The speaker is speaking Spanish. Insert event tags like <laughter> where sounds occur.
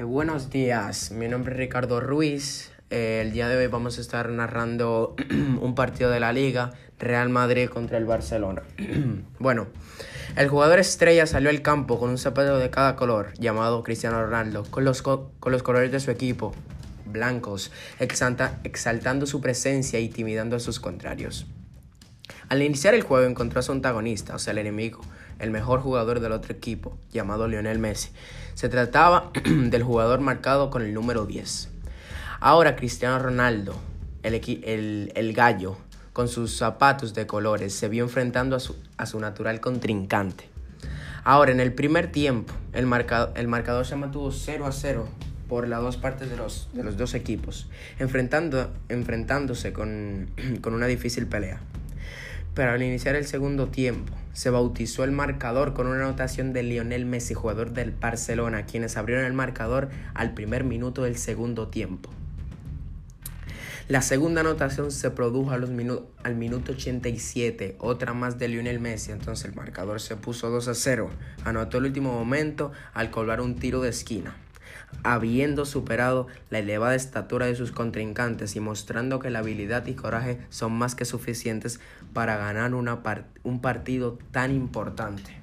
Buenos días, mi nombre es Ricardo Ruiz. Eh, el día de hoy vamos a estar narrando <clears throat> un partido de la liga, Real Madrid contra el Barcelona. <clears throat> bueno, el jugador estrella salió al campo con un zapato de cada color, llamado Cristiano Ronaldo, con los, con los colores de su equipo, blancos, exaltando su presencia y intimidando a sus contrarios. Al iniciar el juego encontró a su antagonista, o sea, el enemigo, el mejor jugador del otro equipo, llamado Lionel Messi. Se trataba <clears throat> del jugador marcado con el número 10. Ahora Cristiano Ronaldo, el, gallo, con sus zapatos de colores, se vio enfrentando a su, natural contrincante. Ahora, en el primer tiempo, el, marcado, el marcador se mantuvo 0 a 0 por las dos partes de los, dos equipos, enfrentándose <clears throat> con una difícil pelea. Pero al iniciar el segundo tiempo, se bautizó el marcador con una anotación de Lionel Messi, jugador del Barcelona, quienes abrieron el marcador al primer minuto del segundo tiempo. La segunda anotación se produjo a los al minuto 87, otra más de Lionel Messi, entonces el marcador se puso 2 a 0. Anotó el último momento al colgar un tiro de esquina habiendo superado la elevada estatura de sus contrincantes y mostrando que la habilidad y coraje son más que suficientes para ganar una un partido tan importante.